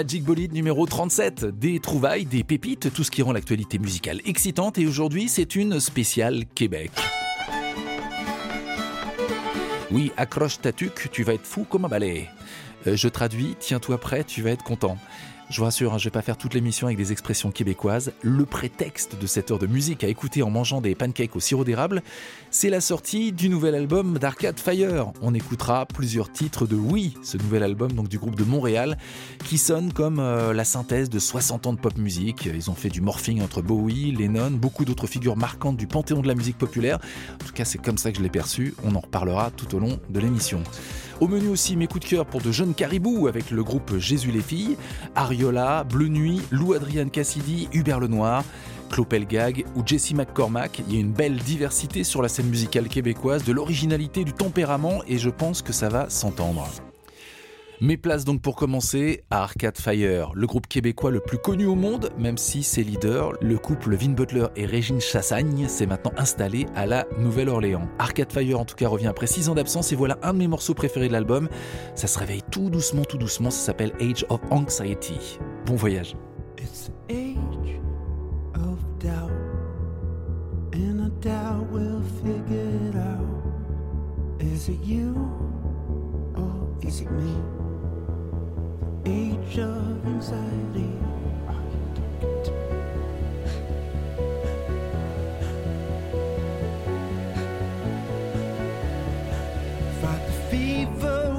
Magic Bolide numéro 37, des trouvailles, des pépites, tout ce qui rend l'actualité musicale excitante et aujourd'hui c'est une spéciale Québec. Oui, accroche ta tuque, tu vas être fou comme un balai. Euh, je traduis, tiens-toi prêt, tu vas être content. Je vous rassure, hein, je vais pas faire toute l'émission avec des expressions québécoises. Le prétexte de cette heure de musique à écouter en mangeant des pancakes au sirop d'érable, c'est la sortie du nouvel album d'Arcade Fire. On écoutera plusieurs titres de Oui, ce nouvel album du groupe de Montréal, qui sonne comme euh, la synthèse de 60 ans de pop musique. Ils ont fait du morphing entre Bowie, Lennon, beaucoup d'autres figures marquantes du panthéon de la musique populaire. En tout cas, c'est comme ça que je l'ai perçu. On en reparlera tout au long de l'émission. Au menu aussi mes coups de cœur pour de jeunes caribous avec le groupe Jésus les filles, Ariola, Bleu Nuit, Lou Adrian Cassidy, Hubert Lenoir. Clopel Gag ou Jesse McCormack. Il y a une belle diversité sur la scène musicale québécoise, de l'originalité, du tempérament et je pense que ça va s'entendre. Mes places donc pour commencer à Arcade Fire, le groupe québécois le plus connu au monde, même si ses leaders, le couple Vin Butler et Régine Chassagne, s'est maintenant installé à la Nouvelle-Orléans. Arcade Fire en tout cas revient après 6 ans d'absence et voilà un de mes morceaux préférés de l'album. Ça se réveille tout doucement, tout doucement, ça s'appelle Age of Anxiety. Bon voyage. Age of anxiety. Fight the fever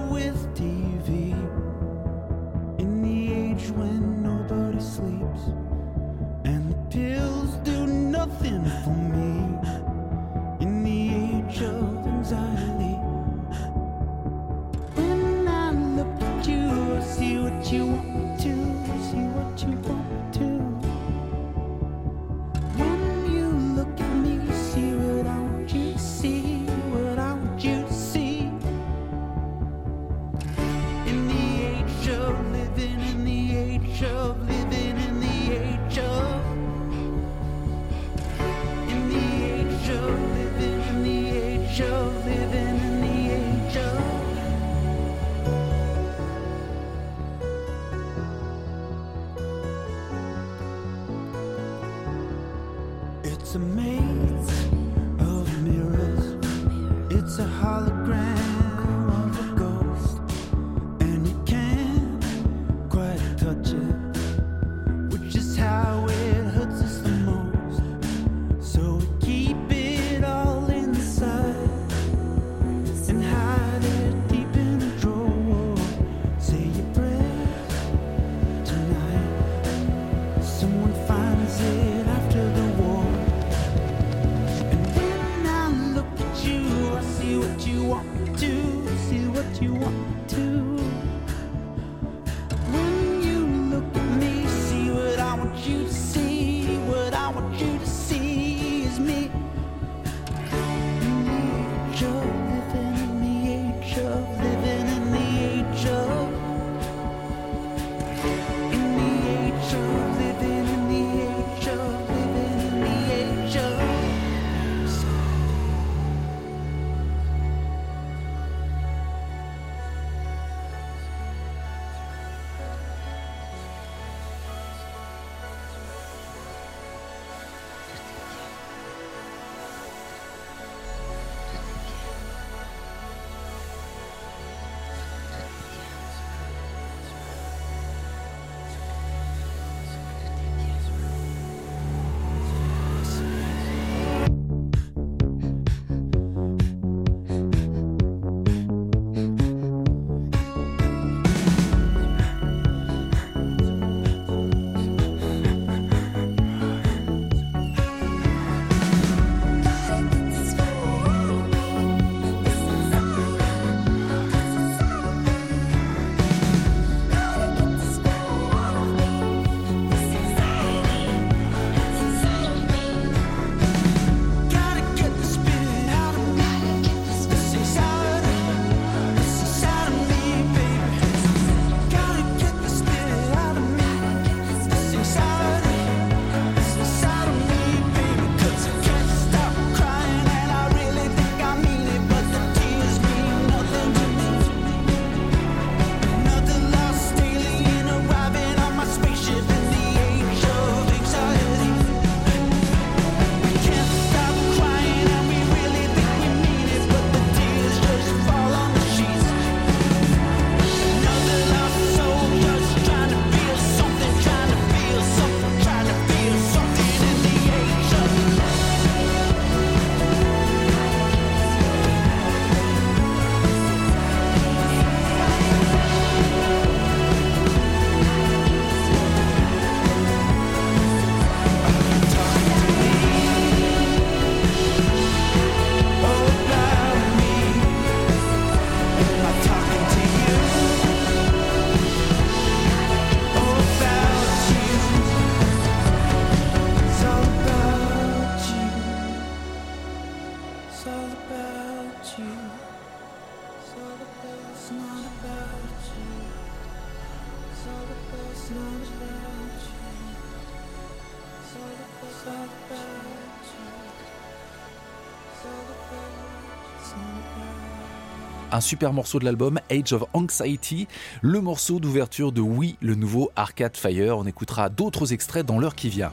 un super morceau de l'album Age of Anxiety, le morceau d'ouverture de Oui, le nouveau Arcade Fire. On écoutera d'autres extraits dans l'heure qui vient.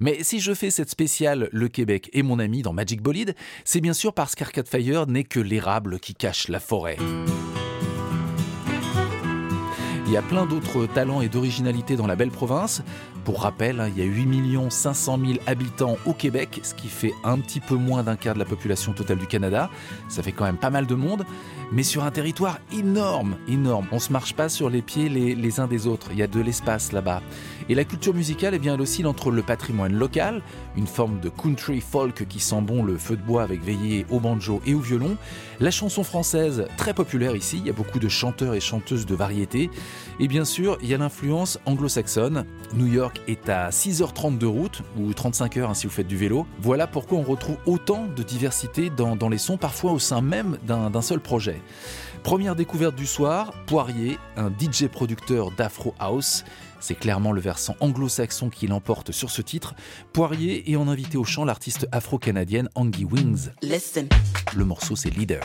Mais si je fais cette spéciale Le Québec et mon ami dans Magic Bolide, c'est bien sûr parce qu'Arcade Fire n'est que l'érable qui cache la forêt. Il y a plein d'autres talents et d'originalité dans la belle province. Pour rappel, hein, il y a 8 500 000 habitants au Québec, ce qui fait un petit peu moins d'un quart de la population totale du Canada. Ça fait quand même pas mal de monde, mais sur un territoire énorme, énorme. On se marche pas sur les pieds les, uns des autres. Il y a de l'espace là-bas. Et la culture musicale, eh bien, elle oscille entre le patrimoine local, une forme de country folk qui sent bon le feu de bois avec veillée au banjo et au violon, la chanson française, très populaire ici, il y a beaucoup de chanteurs et chanteuses de variété, et bien sûr, il y a l'influence anglo-saxonne. New York est à 6h30 de route, ou 35 heures hein, si vous faites du vélo. Voilà pourquoi on retrouve autant de diversité dans, dans les sons, parfois au sein même d'un seul projet. Première découverte du soir, Poirier, un DJ producteur d'Afro House. C'est clairement le versant anglo-saxon qui l'emporte sur ce titre. Poirier et en invité au chant l'artiste afro-canadienne Angie Wings. Listen. Le morceau c'est Leader.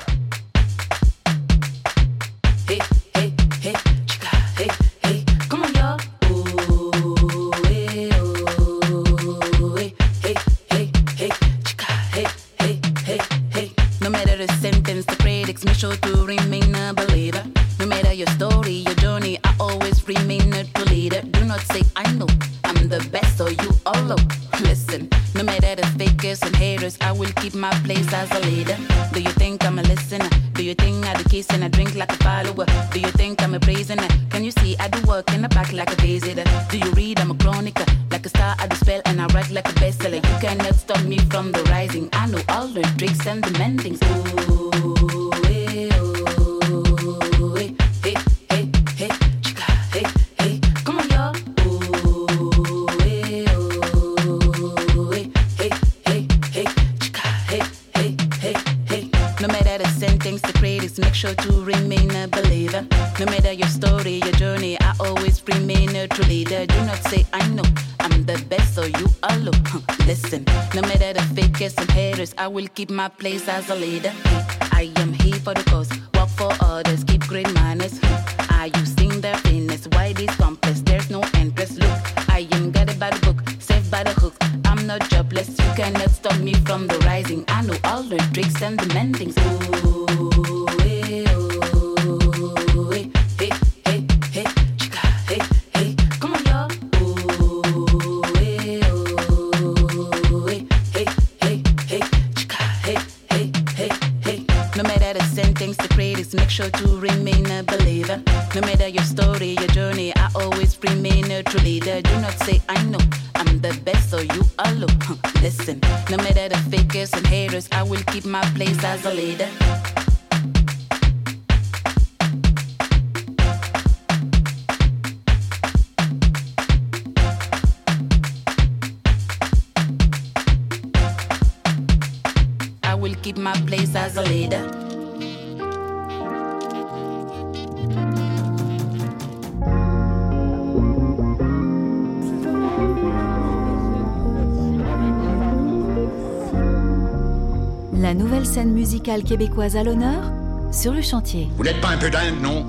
To remain a believer. No matter your story, your journey, I always remain a true leader. Do not say I know I'm the best, so you all know. Listen, no matter the fakers and haters, I will keep my place as a leader. Do you think I'm a listener? Do you think I do kiss and I drink like a follower? Do you think I'm a prisoner? Can you see I do work in the back like a visitor? Do you read I'm a chronicle? Like a star I do spell and I write like a bestseller. You cannot stop me from the rising. I know all the tricks and the mendings. Ooh, sure to remain a believer. No matter your story, your journey, I always remain a true leader. Do not say I know I'm the best, so you know. Huh, Listen, no matter the fakers and haters, I will keep my place as a leader. I am here for the cause, work for others, keep great manners. I you sing their fitness, why this complex? There's no interest. Look, I am guided by the book, saved by the hook. I'm not jobless, you cannot stop me from the rising. I know all the tricks and the mendings. Ooh, my place as a leader. Québécoise à l'honneur sur le chantier. Vous n'êtes pas un peu dingue, non?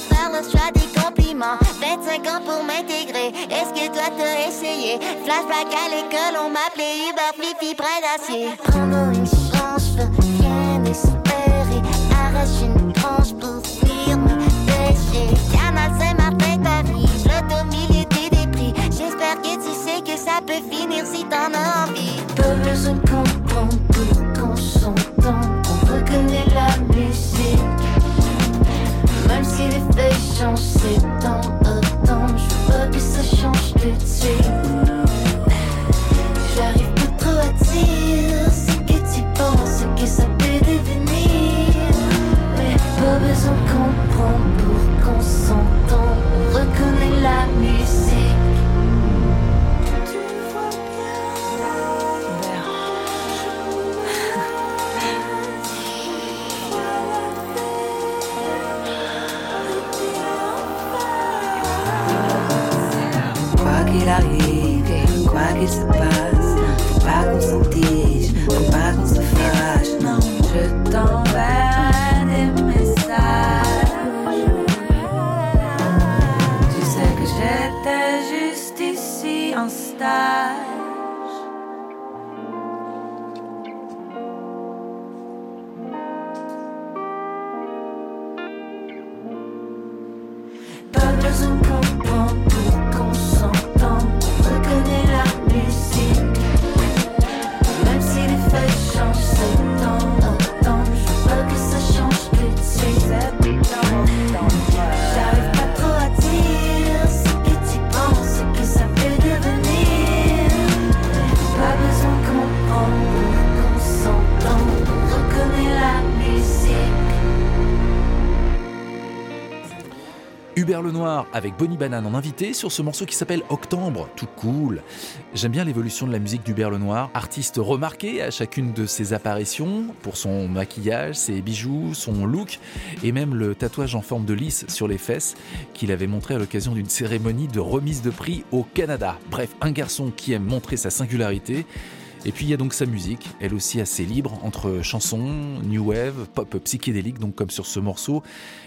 Faire le choix des compliments. 25 ans pour m'intégrer, est-ce que toi t'as essayé? Flashback à l'école, on m'appelait Uber Fifi près d'acier. Prends-nous une chance, rien espérer. Arrache une tranche pour fuir mes péchés. Canal Saint-Martin, Paris, je des débris. J'espère que tu sais que ça peut finir si t'en as envie. Pas besoin change, c'est temps autant. Je veux que ça change tout de suite. J'arrive pas trop à dire ce que tu penses, ce que ça peut devenir. Mais pas besoin de comprendre. Qui se Hubert Lenoir avec Bonnie Banane en invité sur ce morceau qui s'appelle Octobre, tout cool. J'aime bien l'évolution de la musique d'Hubert Lenoir, artiste remarqué à chacune de ses apparitions pour son maquillage, ses bijoux, son look et même le tatouage en forme de lys sur les fesses qu'il avait montré à l'occasion d'une cérémonie de remise de prix au Canada. Bref, un garçon qui aime montrer sa singularité. Et puis il y a donc sa musique, elle aussi assez libre, entre chansons, new wave, pop psychédélique, donc comme sur ce morceau,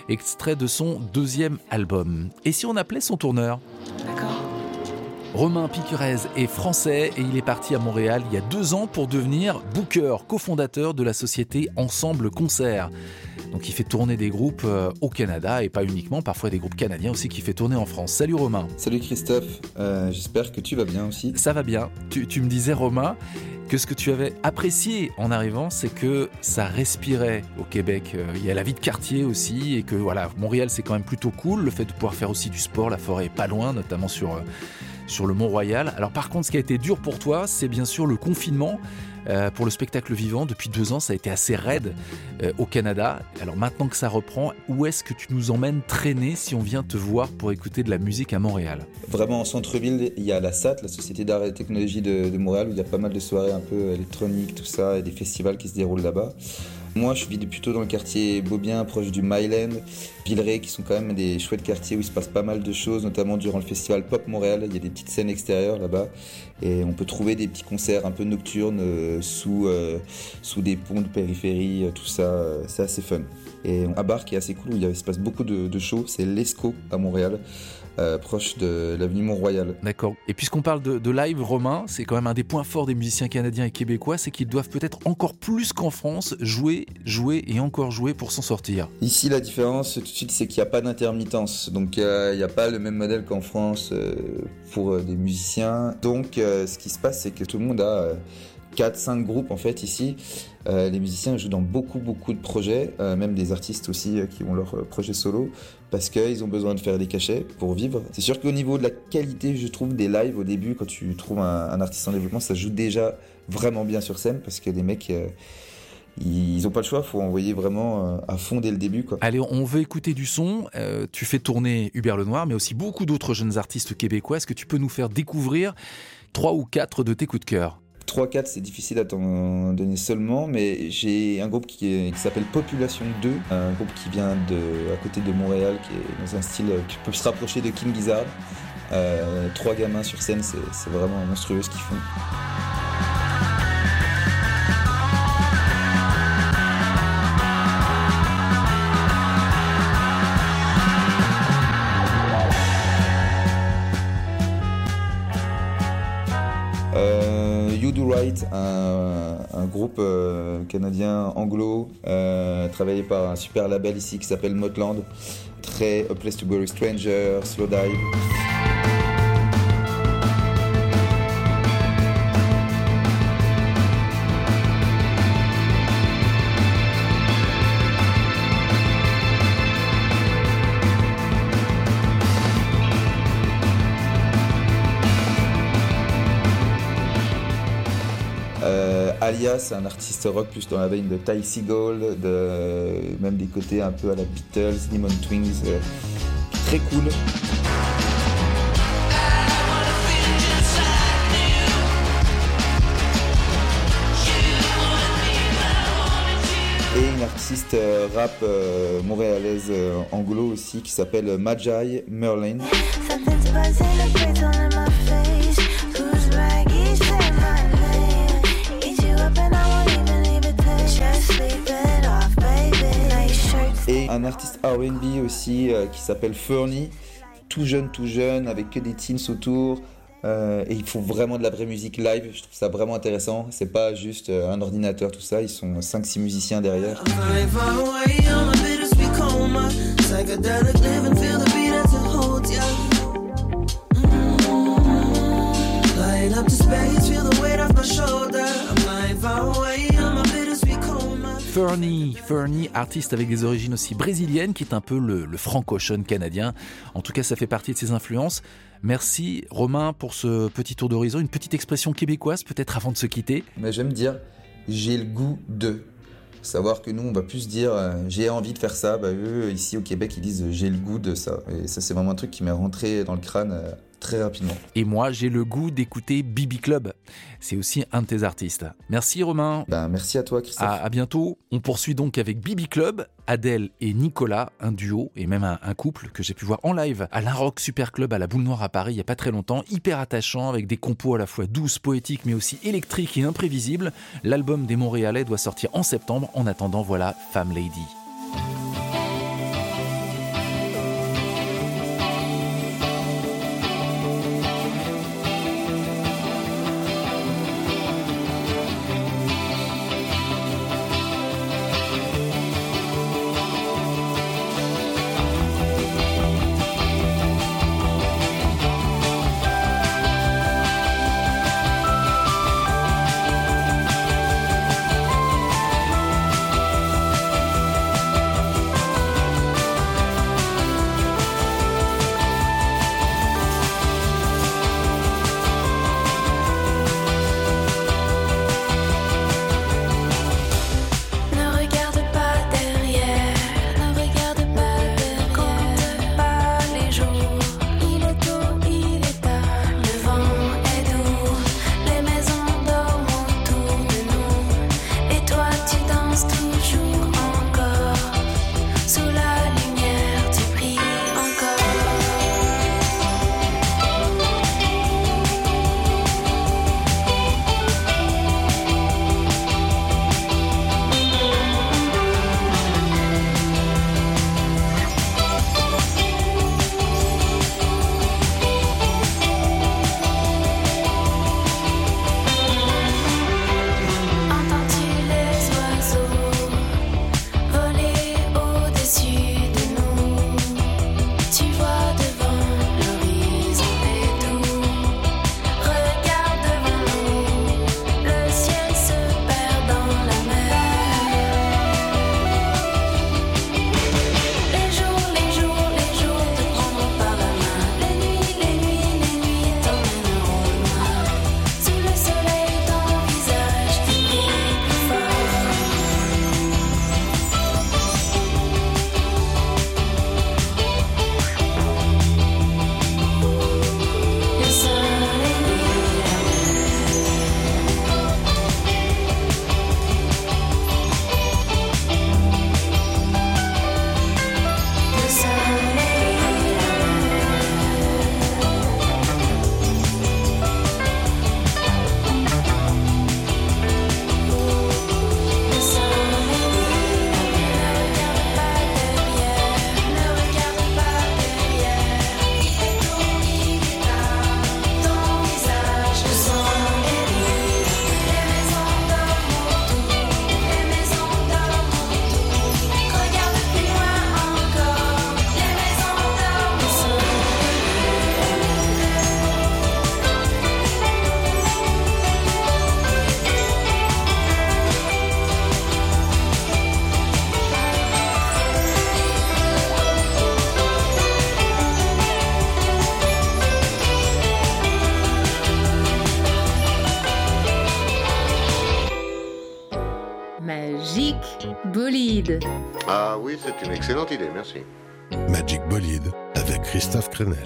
extrait de son deuxième album. Et si on appelait son tourneur? D'accord Romain Piquerez est français et il est parti à Montréal il y a deux ans pour devenir booker, cofondateur de la société Ensemble Concert. Donc il fait tourner des groupes euh, au Canada et pas uniquement, parfois des groupes canadiens aussi qui fait tourner en France. Salut Romain. Salut Christophe, Euh, j'espère que tu vas bien aussi. Ça va bien. Tu, tu me disais Romain que ce que tu avais apprécié en arrivant, c'est que ça respirait au Québec. Euh, Il y a la vie de quartier aussi et que voilà, Montréal c'est quand même plutôt cool. Le fait de pouvoir faire aussi du sport, la forêt est pas loin, notamment sur sur le Mont-Royal. Alors par contre, ce qui a été dur pour toi, c'est bien sûr le confinement. Euh, pour le spectacle vivant, depuis deux ans, ça a été assez raide euh, au Canada. Alors maintenant que ça reprend, où est-ce que tu nous emmènes traîner si on vient te voir pour écouter de la musique à Montréal? Vraiment en centre-ville, il y a la SAT, la Société d'art et technologie de, de Montréal, où il y a pas mal de soirées un peu électroniques, tout ça, et des festivals qui se déroulent là-bas. Moi, je vis plutôt dans le quartier Beaubien, proche du Myland, Villeray, qui sont quand même des chouettes quartiers où il se passe pas mal de choses, notamment durant le festival Pop Montréal. Il y a des petites scènes extérieures là-bas, et on peut trouver des petits concerts un peu nocturnes euh, sous, euh, sous des ponts de périphérie, euh, tout ça. c'est assez fun. Et un bar qui est assez cool où il se passe beaucoup de, de shows, c'est l'ESCO à Montréal, euh, proche de l'avenue Mont-Royal. D'accord. Et puisqu'on parle de, de live romain, c'est quand même un des points forts des musiciens canadiens et québécois, c'est qu'ils doivent peut-être encore plus qu'en France jouer, jouer et encore jouer pour s'en sortir. Ici, la différence, tout de suite, c'est qu'il n'y a pas d'intermittence. Donc, euh, il n'y a pas le même modèle qu'en France euh, pour des musiciens. Donc, ce qui se passe, c'est que tout le monde a 4-5 groupes, en fait, ici. Euh, les musiciens jouent dans beaucoup, beaucoup de projets, euh, même des artistes aussi euh, qui ont leur projet solo, parce qu'ils ont besoin de faire des cachets pour vivre. C'est sûr qu'au niveau de la qualité, je trouve, des lives au début, quand tu trouves un, artiste en développement, ça joue déjà vraiment bien sur scène, parce que les mecs... ils n'ont pas le choix, faut envoyer vraiment à fond dès le début. Allez, on veut écouter du son. Tu fais tourner Hubert Lenoir, mais aussi beaucoup d'autres jeunes artistes québécois. Est-ce que tu peux nous faire découvrir trois ou quatre de tes coups de cœur? 3-4, c'est difficile à t'en donner seulement, mais j'ai un groupe qui, s'appelle Population 2, un groupe qui vient de, à côté de Montréal, qui est dans un style qui peut se rapprocher de King Gizzard. Euh, trois gamins sur scène, c'est vraiment monstrueux ce qu'ils font. Euh, un, groupe euh, canadien anglo, euh, travaillé par un super label ici qui s'appelle Motland. Très A Place to Go Stranger, Slow Dive. C'est un artiste rock plus dans la veine de Ty Seagull, de, même des côtés un peu à la Beatles, Demon Twins, euh, très cool. Et une artiste euh, rap euh, montréalaise anglo aussi qui s'appelle Magi Merlin. Un artiste R&B aussi euh, qui s'appelle Fernie, tout jeune, tout jeune, avec que des teens autour. euh, et ils font vraiment de la vraie musique live. Je trouve ça vraiment intéressant. C'est pas juste euh, un ordinateur, tout ça. Ils sont 5-6 musiciens derrière. Fernie, Fernie, artiste avec des origines aussi brésiliennes, qui est un peu le, le francochon canadien. En tout cas, ça fait partie de ses influences. Merci Romain pour ce petit tour d'horizon, une petite expression québécoise peut-être avant de se quitter. Mais j'aime dire j'ai le goût de. Savoir que nous, on va plus dire euh, j'ai envie de faire ça. Bah, eux, ici au Québec, ils disent j'ai le goût de ça. Et ça, c'est vraiment un truc qui m'est rentré dans le crâne euh, très rapidement. Et moi, j'ai le goût d'écouter Bibi Club. C'est aussi un de tes artistes. Merci Romain. Ben, merci à toi, Christophe. À, à bientôt. On poursuit donc avec Bibi Club, Adèle et Nicolas, un duo et même un, un couple que j'ai pu voir en live à l'Inrock Super Club à la Boule Noire à Paris il n'y a pas très longtemps. Hyper attachant avec des compos à la fois douces, poétiques mais aussi électriques et imprévisibles. L'album des Montréalais doit sortir en septembre. En attendant, voilà Femme Lady. Excellente idée, merci. Magic Bolide avec Christophe Crenel.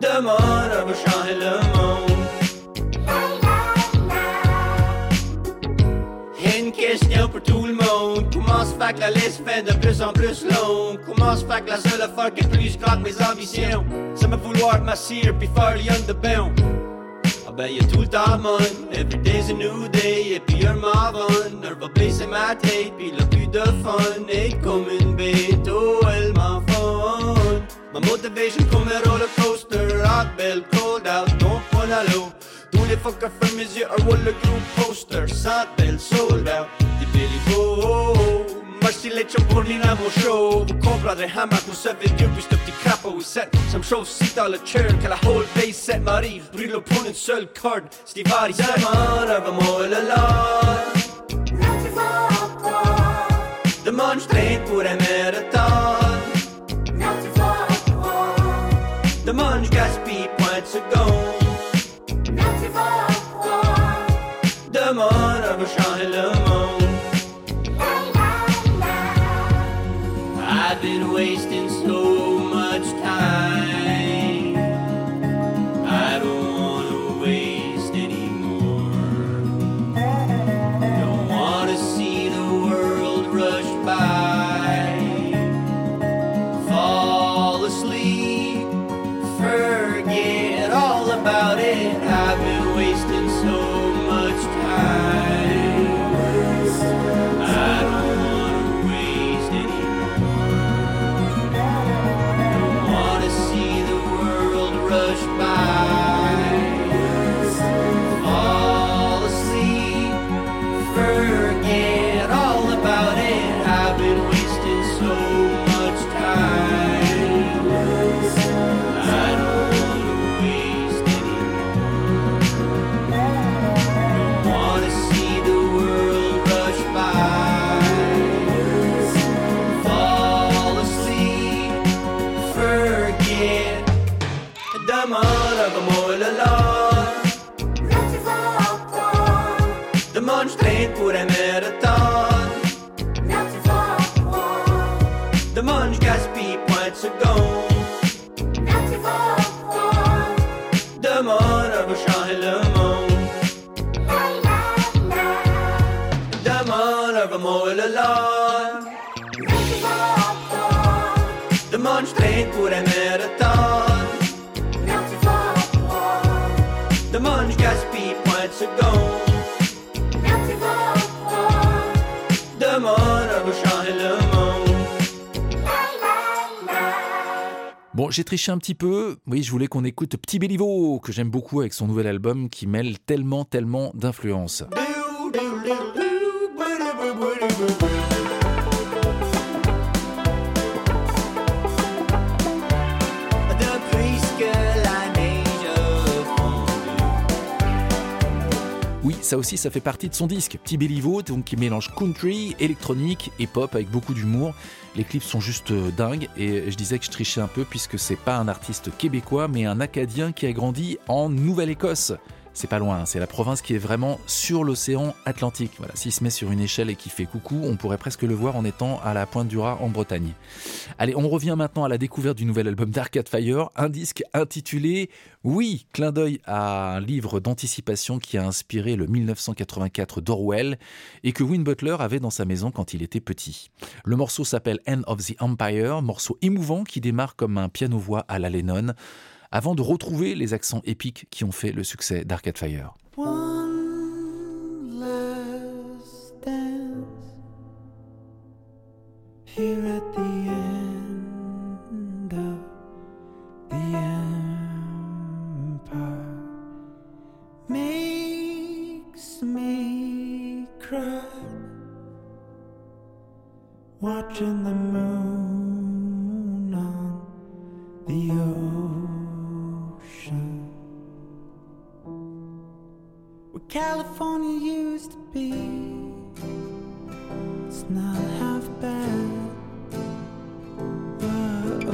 Demande à vous changer le monde. Question pour tout le monde. Comment se fait que la liste fait de plus en plus longue? Comment se fait que la seule affaire qui est plus grande mes ambitions? C'est me vouloir m'assire puis faire lien de bain. Ah ben y'a tout le temps mon Every day's a new day Et puis un marvin Elle va baisser ma tête Puis le plus de fun Et comme une bête Oh elle m'en fun Ma motivation comme un roller coaster Hot bell cold out Non pas à l'eau Tous les fuckers ferment mes yeux Un wall le group poster Sans belle sold out Des Billy Bo Merci les chums pour venir à mon show. Vous comprendrez hamac, vous savez Dieu Puis ce petit crapaud set Ça me chauffe si dans le chair Que la whole base set m'arrive Brûle pour une seule corde C'est des varies Demande un moi le lot Demande je traîne pour un marathon Demande je gaspille forget. Demande un moi le lot. Demande je traîne pour un marathon. Bon, j'ai triché un petit peu. Oui, je voulais qu'on écoute Petit Béliveau, que j'aime beaucoup avec son nouvel album qui mêle tellement, tellement d'influences. Ça aussi, ça fait partie de son disque. Petit Béliveau, donc qui mélange country, électronique et pop avec beaucoup d'humour. Les clips sont juste euh, dingues et je disais que je trichais un peu puisque c'est pas un artiste québécois mais un Acadien qui a grandi en Nouvelle-Écosse. C'est pas loin, hein, c'est la province qui est vraiment sur l'océan Atlantique. Voilà, s'il se met sur une échelle et qu'il fait coucou, on pourrait presque le voir en étant à la pointe du Raz en Bretagne. Allez, on revient maintenant à la découverte du nouvel album d'Arcade Fire, un disque intitulé Oui, clin d'œil à un livre d'anticipation qui a inspiré le 1984 d'Orwell et que Win Butler avait dans sa maison quand il était petit. Le morceau s'appelle End of the Empire, morceau émouvant qui démarre comme un piano-voix à la Lennon avant de retrouver les accents épiques qui ont fait le succès d'Arcade Fire. California used to be. It's not half bad. Whoa,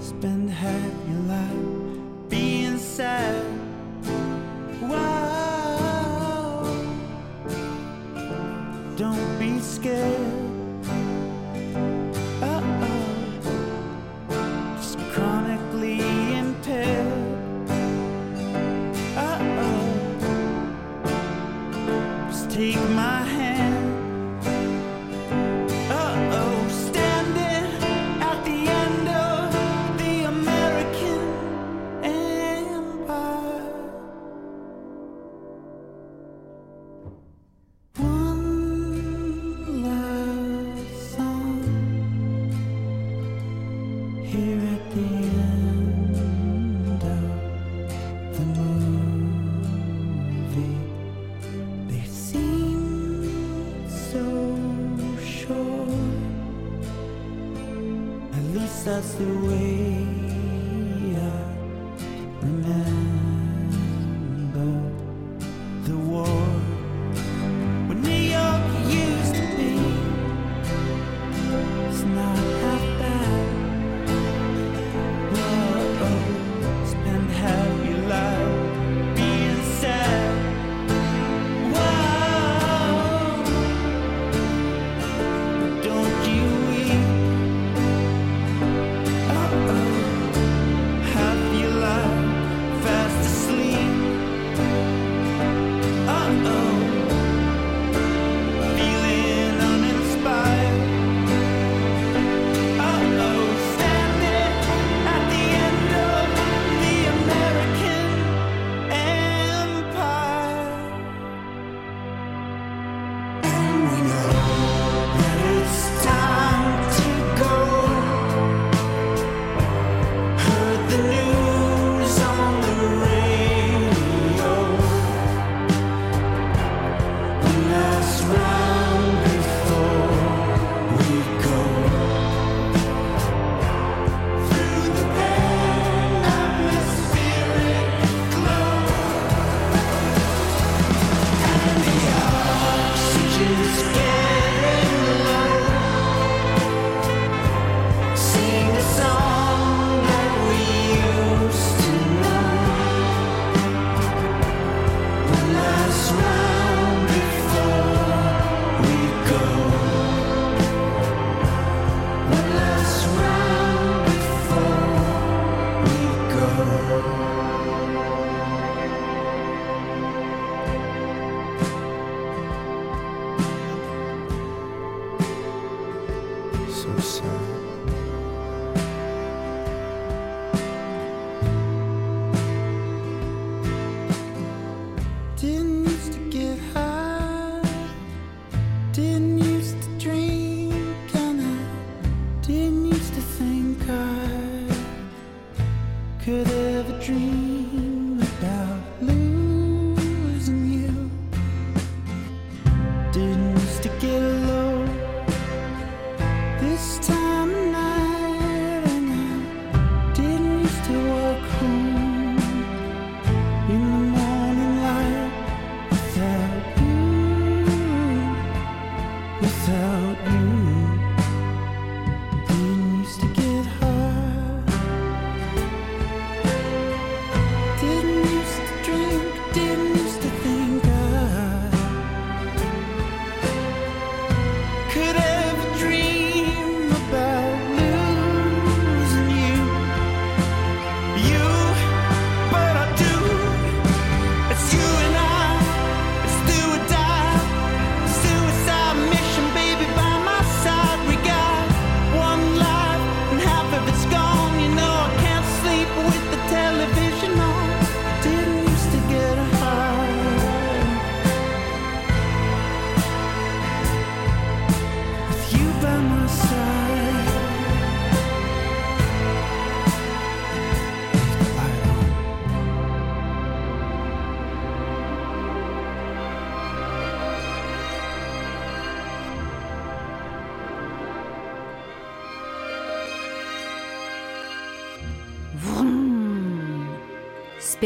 spend half your life being sad. Wow, don't be scared.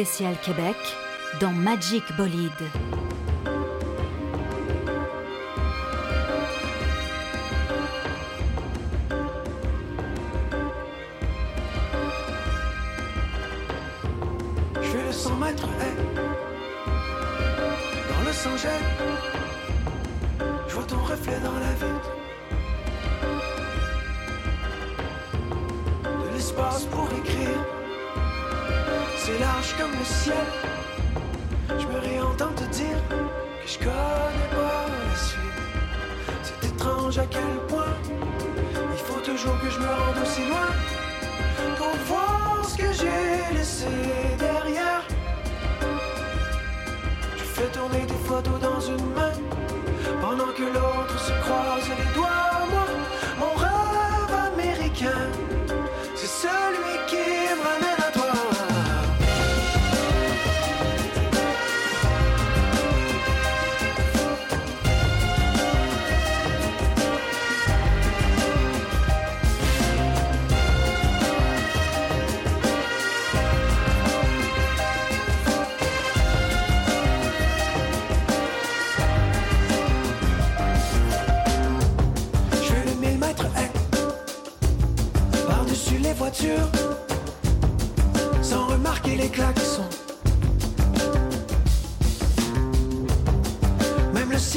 Spécial Québec dans Magic Bolide.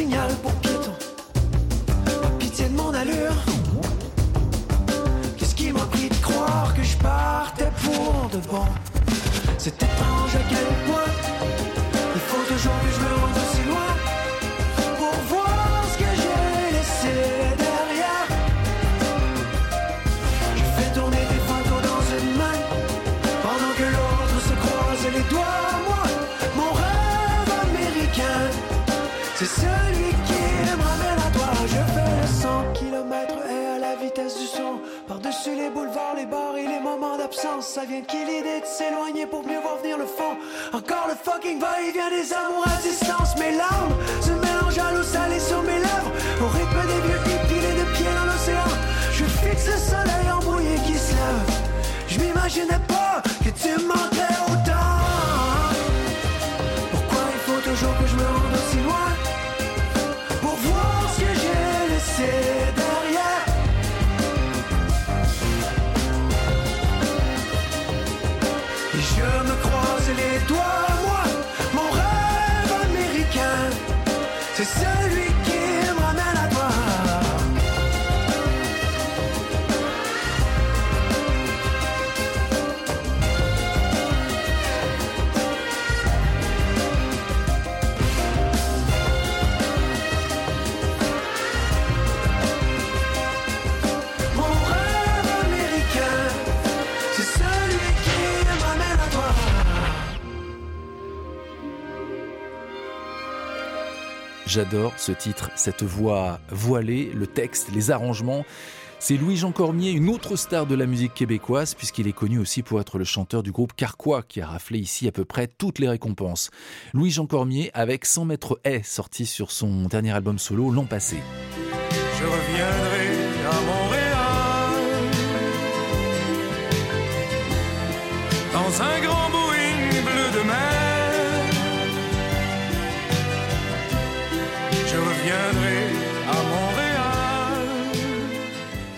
Signal pour piéton. Pas pitié de mon allure. Qu'est-ce qui m'a pris de croire que je partais pour de bon? C'est étrange à quel point boulevards, les bars et les moments d'absence. Ça vient de qui l'idée de s'éloigner pour mieux voir venir le fond. Encore le fucking va-et-vient des amours à distance. Mes larmes se mélangent à l'eau salée sur mes lèvres. Au rythme des vieux hippies deux pieds dans l'océan. Je fixe le soleil embrouillé qui se lève. Je m'imaginais pas que tu manquerais J'adore ce titre, cette voix voilée, le texte, les arrangements. C'est Louis-Jean Cormier, une autre star de la musique québécoise, puisqu'il est connu aussi pour être le chanteur du groupe Carquois, qui a raflé ici à peu près toutes les récompenses. Louis-Jean Cormier avec 100 mètres haies, sorti sur son dernier album solo l'an passé. Je reviendrai à Montréal dans reviendrai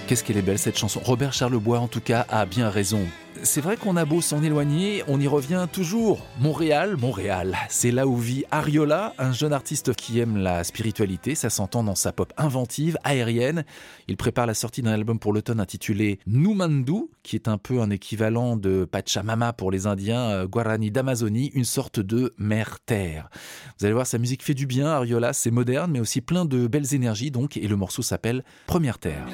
Qu'est-ce qu'elle est belle cette chanson. Robert Charlebois, en tout cas, a bien raison. C'est vrai qu'on a beau s'en éloigner, on y revient toujours. Montréal, Montréal, c'est là où vit Ariola, un jeune artiste qui aime la spiritualité, ça s'entend dans sa pop inventive, aérienne. Il prépare la sortie d'un album pour l'automne intitulé Numandu, qui est un peu un équivalent de Pachamama pour les Indiens euh, Guarani d'Amazonie, une sorte de mère-terre. Vous allez voir, sa musique fait du bien, Ariola, c'est moderne, mais aussi plein de belles énergies, donc, et le morceau s'appelle Première Terre.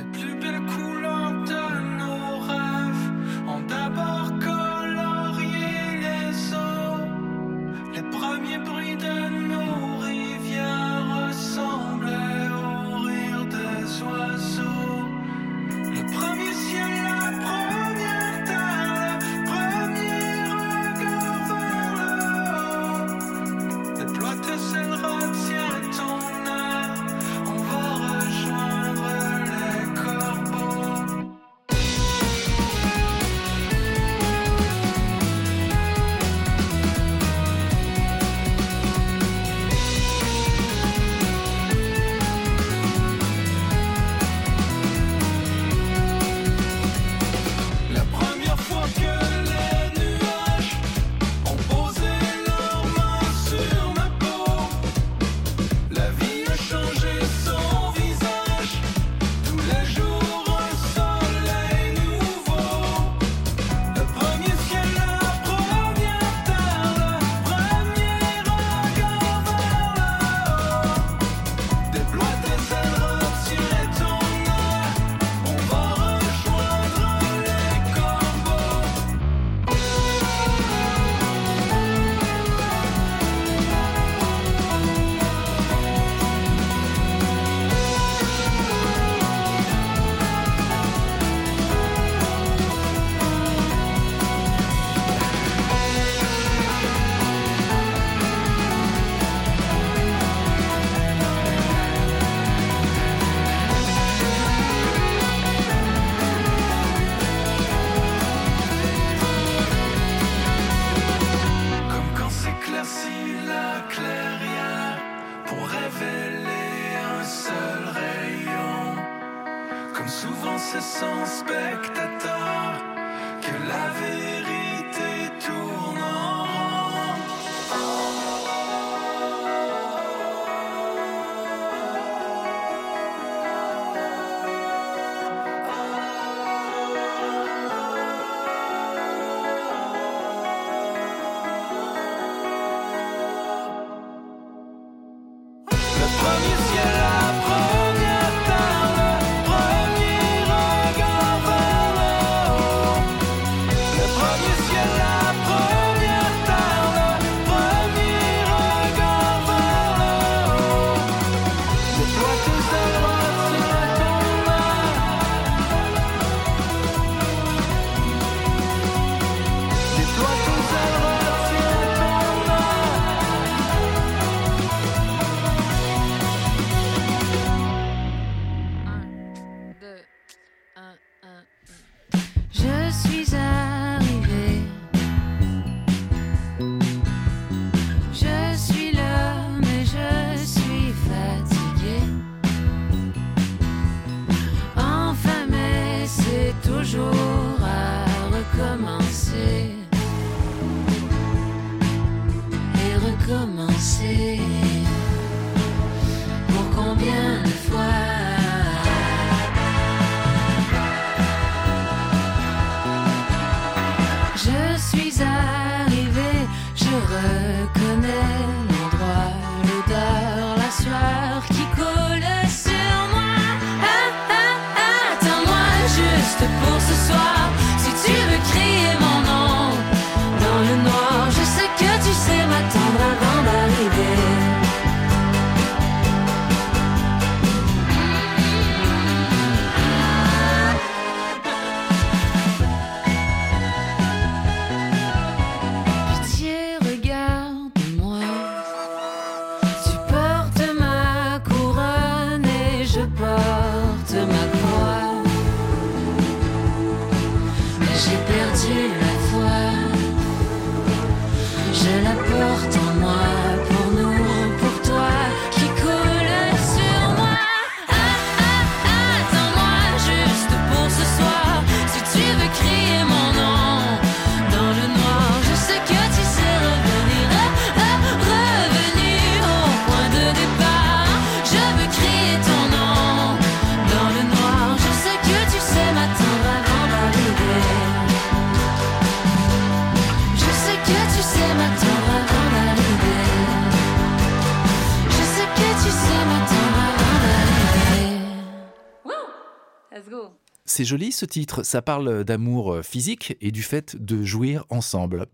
C'est joli ce titre, ça parle d'amour euh, physique et du fait de jouir ensemble.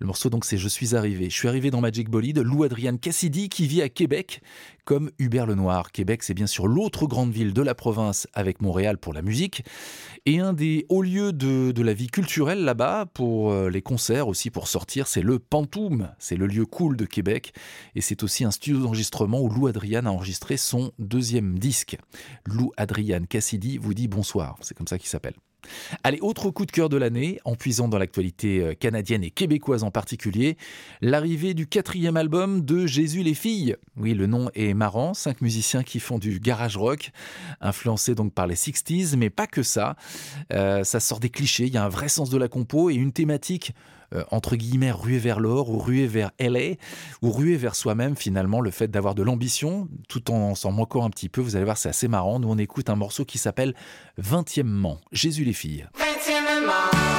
Le morceau donc c'est Je suis arrivé. Je suis arrivé dans Magic Bolide, Lou Adrian Cassidy qui vit à Québec comme Hubert Lenoir. Québec c'est bien sûr l'autre grande ville de la province avec Montréal pour la musique et un des hauts lieux de, de la vie culturelle là-bas pour euh, les concerts aussi pour sortir c'est le Pantoum. C'est le lieu cool de Québec et c'est aussi un studio d'enregistrement où Lou Adrian a enregistré son deuxième disque. Lou Adrian Cassidy vous dit bonsoir, c'est comme ça qu'il s'appelle. Allez, autre coup de cœur de l'année, en puisant dans l'actualité euh, canadienne et québécoise en particulier, l'arrivée du quatrième album de Jésus les filles. Oui, le nom est marrant, cinq musiciens qui font du garage rock, influencés donc par les 60s, mais pas que ça. Euh, ça sort des clichés, il y a un vrai sens de la compo et une thématique euh, entre guillemets, ruer vers l'or ou ruer vers LA ou ruer vers soi-même, finalement, le fait d'avoir de l'ambition, tout en s'en moquant un petit peu. Vous allez voir, c'est assez marrant. Nous, on écoute un morceau qui s'appelle 20e Jésus les filles. 20e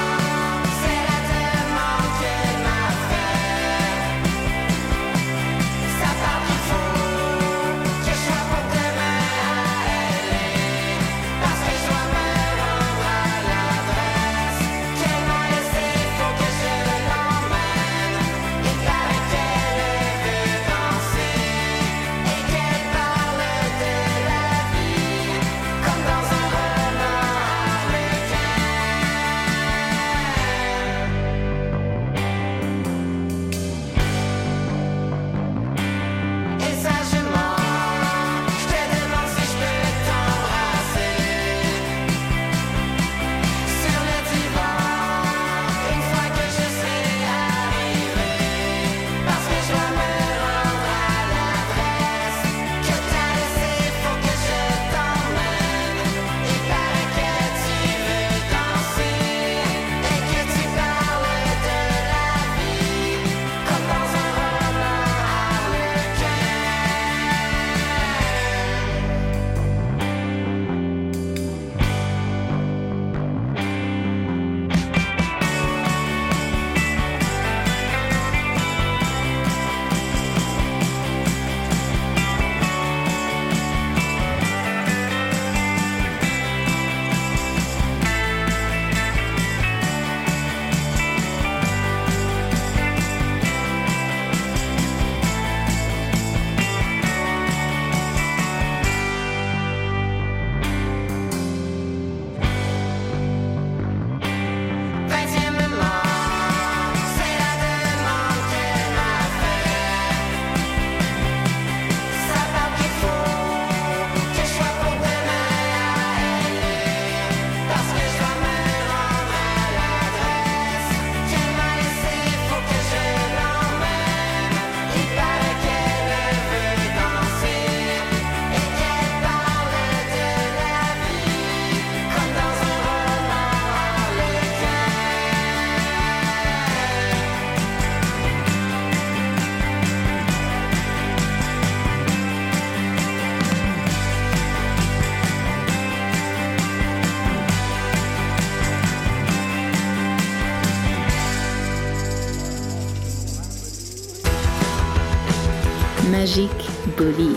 就是立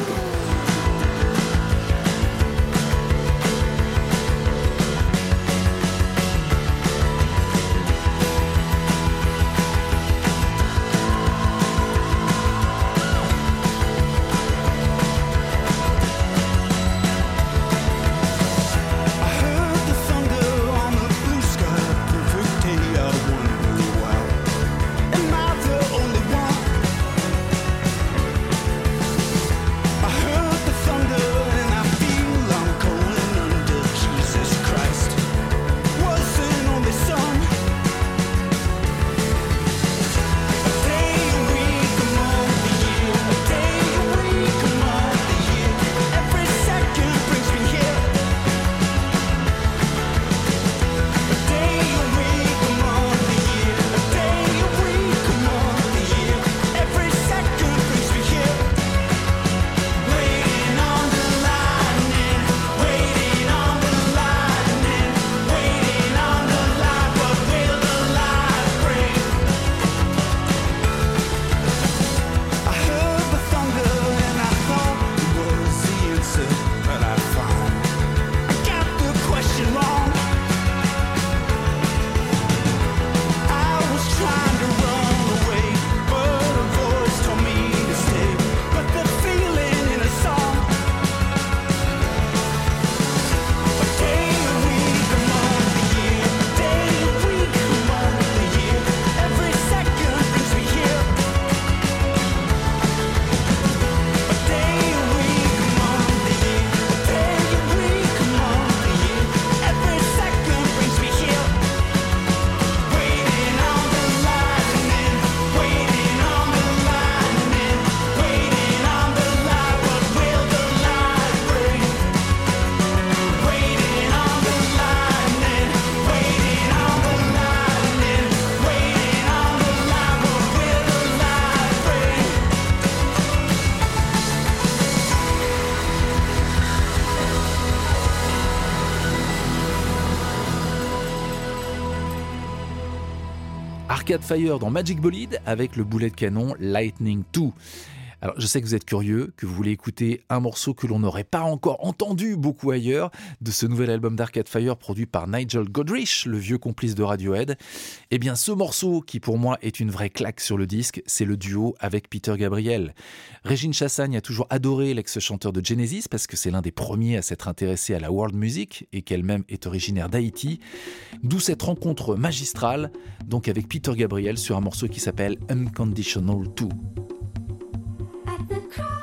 Fire dans Magic Bolide avec le boulet de canon Lightning 2. Alors je sais que vous êtes curieux, que vous voulez écouter un morceau que l'on n'aurait pas encore entendu beaucoup ailleurs de ce nouvel album d'Arcade Fire produit par Nigel Godrich, le vieux complice de Radiohead. Eh bien ce morceau qui pour moi est une vraie claque sur le disque, c'est le duo avec Peter Gabriel. Régine Chassagne a toujours adoré l'ex-chanteur de Genesis parce que c'est l'un des premiers à s'être intéressé à la world music et qu'elle-même est originaire d'Haïti. D'où cette rencontre magistrale donc avec Peter Gabriel sur un morceau qui s'appelle Unconditional 2. the crowd.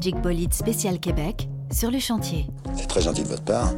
Magic Bolide spécial Québec sur le chantier. C'est très gentil de votre part.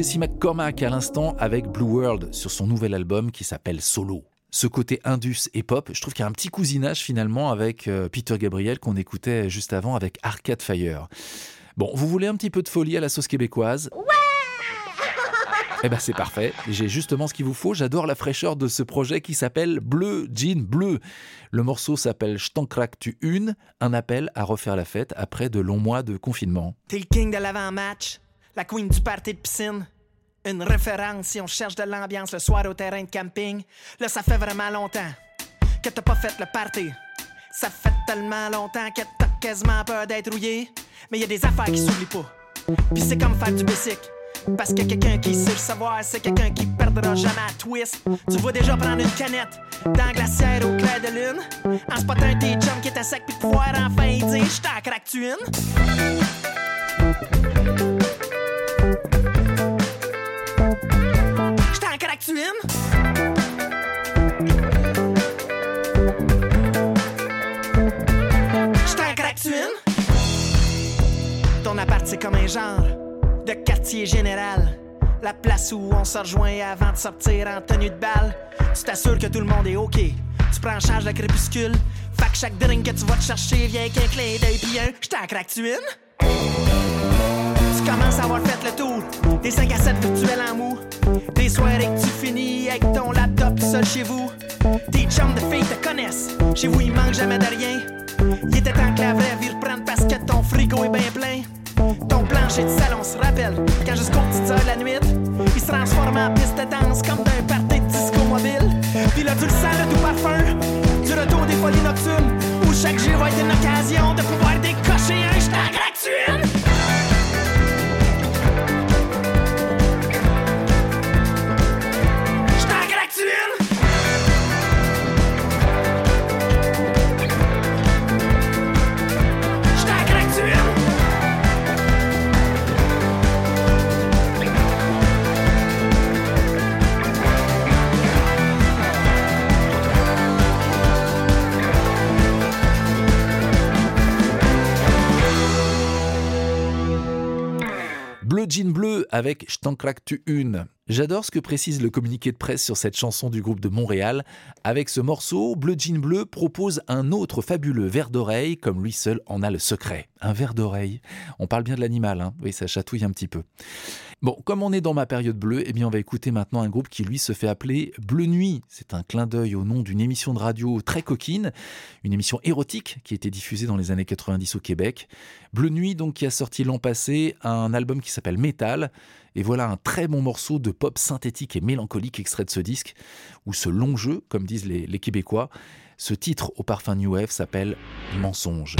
Jesse McCormack à l'instant avec Blue World sur son nouvel album qui s'appelle Solo. Ce côté indus et pop, je trouve qu'il y a un petit cousinage finalement avec euh, Peter Gabriel qu'on écoutait juste avant avec Arcade Fire. Bon, vous voulez un petit peu de folie à la sauce québécoise? Eh ben c'est parfait, j'ai justement ce qu'il vous faut, j'adore la fraîcheur de ce projet qui s'appelle Bleu Jean Bleu. Le morceau s'appelle J't'en tu une, un appel à refaire la fête après de longs mois de confinement. T'es le king de l'avant-match, la queen du party de piscine. Une référence si on cherche de l'ambiance le soir au terrain de camping. Là, ça fait vraiment longtemps que t'as pas fait le party. Ça fait tellement longtemps que t'as quasiment peur d'être rouillé. Mais y a des affaires qui s'oublient pas. Puis c'est comme faire du basic. Parce que quelqu'un qui sait le savoir, c'est quelqu'un qui perdra jamais à twist. Tu vois déjà prendre une canette dans la glacière au clair de lune. En spotant tes chums qui étaient secs puis pouvoir enfin dire J't'en craque-tu une? Une? Ton appart, c'est comme un genre de quartier général. La place où on se rejoint avant de sortir en tenue de balle. Tu t'assures que tout le monde est OK. Tu prends en charge le crépuscule. Fait que chaque drink que tu vas te chercher vient avec un clin d'œil pis un J't'en craque-tu une? Commences à avoir fait le tour des 5 à 7 virtuels en mou. Des soirées que tu finis avec ton laptop seul chez vous. Tes chums de filles te connaissent. Chez vous, il manque jamais de rien. Il était temps que la vraie vie reprenne parce que ton frigo est bien plein. Ton plancher de salon se rappelle quand jusqu'aux petites heures de la nuit, il se transforme en piste de danse comme d'un party de disco mobile. Puis le sens, le doux parfum du retour des folies nocturnes où chaque jour va être une occasion de pouvoir décocher un j't'en craque-tu Avec J't'en craque tu une. J'adore ce que précise le communiqué de presse sur cette chanson du groupe de Montréal. Avec ce morceau, Bleu Jean Bleu propose un autre fabuleux verre d'oreille comme lui seul en a le secret. Un verre d'oreille. On parle bien de l'animal, hein oui, ça chatouille un petit peu. Bon, comme on est dans ma période bleue, eh bien on va écouter maintenant un groupe qui lui se fait appeler Bleu Nuit. C'est un clin d'œil au nom d'une émission de radio très coquine, une émission érotique qui a été diffusée dans les années 90 au Québec. Bleu Nuit donc qui a sorti l'an passé un album qui s'appelle Metal et voilà un très bon morceau de pop synthétique et mélancolique extrait de ce disque ou ce long jeu comme disent les, les Québécois. Ce titre au parfum New Wave s'appelle Mensonge.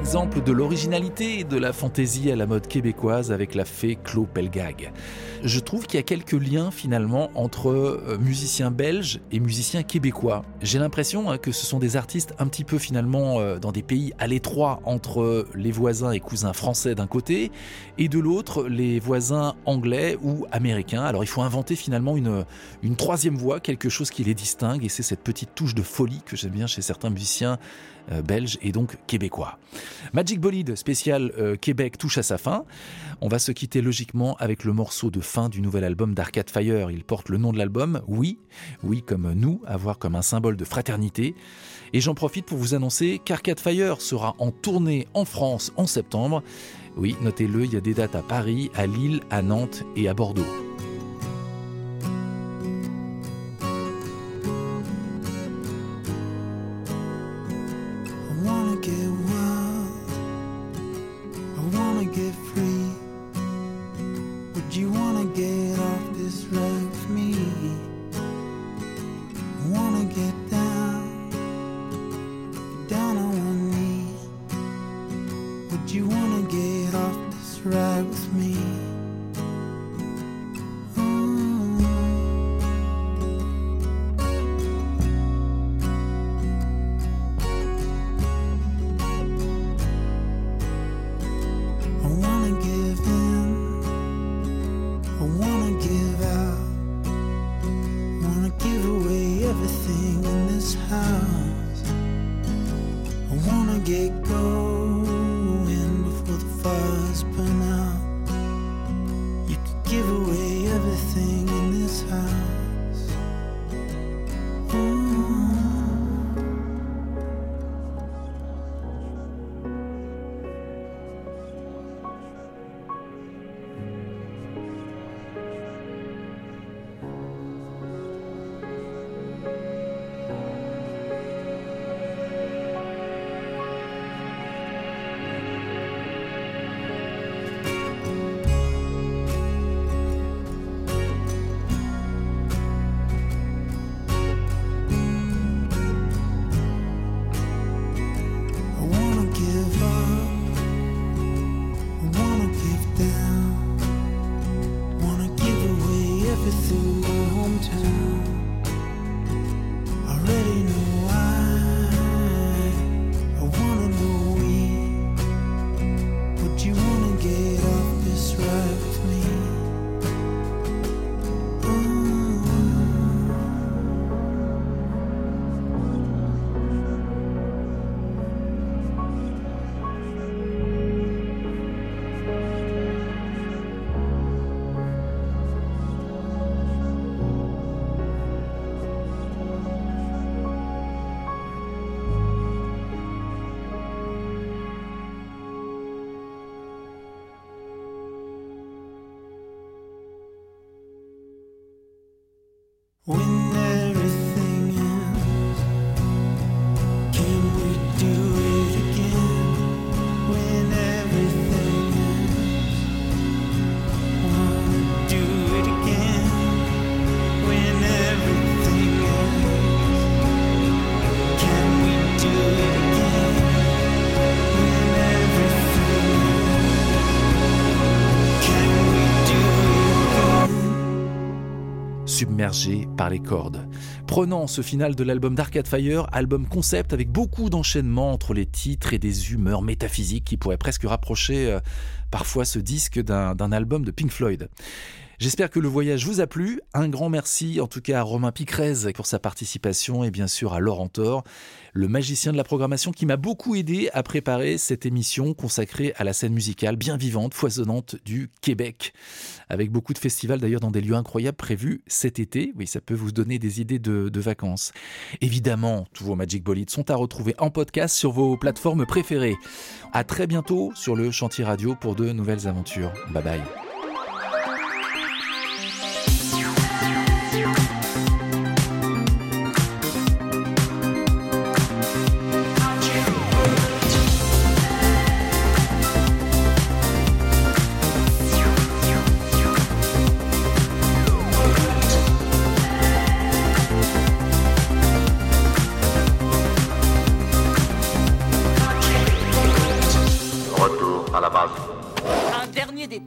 Exemple de l'originalité et de la fantaisie à la mode québécoise avec la fée Claude Pelgag. Je trouve qu'il y a quelques liens finalement entre euh, musiciens belges et musiciens québécois. J'ai l'impression hein, que ce sont des artistes un petit peu finalement euh, dans des pays à l'étroit entre les voisins et cousins français d'un côté et de l'autre les voisins anglais ou américains. Alors il faut inventer finalement une, une troisième voie, quelque chose qui les distingue et c'est cette petite touche de folie que j'aime bien chez certains musiciens euh, belges et donc québécois. Magic Bolide spécial Québec touche à sa fin. On va se quitter logiquement avec le morceau de fin du nouvel album d'Arcade Fire. Il porte le nom de l'album, oui, oui comme nous, à voir comme un symbole de fraternité. Et j'en profite pour vous annoncer qu'Arcade Fire sera en tournée en France en septembre. Oui, notez-le, il y a des dates à Paris, à Lille, à Nantes et à Bordeaux. When submergé par les cordes. Prenant ce final de l'album d'Arcade Fire, album concept avec beaucoup d'enchaînements entre les titres et des humeurs métaphysiques qui pourraient presque rapprocher euh, parfois ce disque d'un d'un album de Pink Floyd. J'espère que le voyage vous a plu. Un grand merci en tout cas à Romain Picrez pour sa participation et bien sûr à Laurent Thor, le magicien de la programmation qui m'a beaucoup aidé à préparer cette émission consacrée à la scène musicale bien vivante, foisonnante du Québec. Avec beaucoup de festivals d'ailleurs dans des lieux incroyables prévus cet été. Oui, ça peut vous donner des idées de, de vacances. Évidemment, tous vos Magic Bolides sont à retrouver en podcast sur vos plateformes préférées. À très bientôt sur le Chantier Radio pour de nouvelles aventures. Bye bye.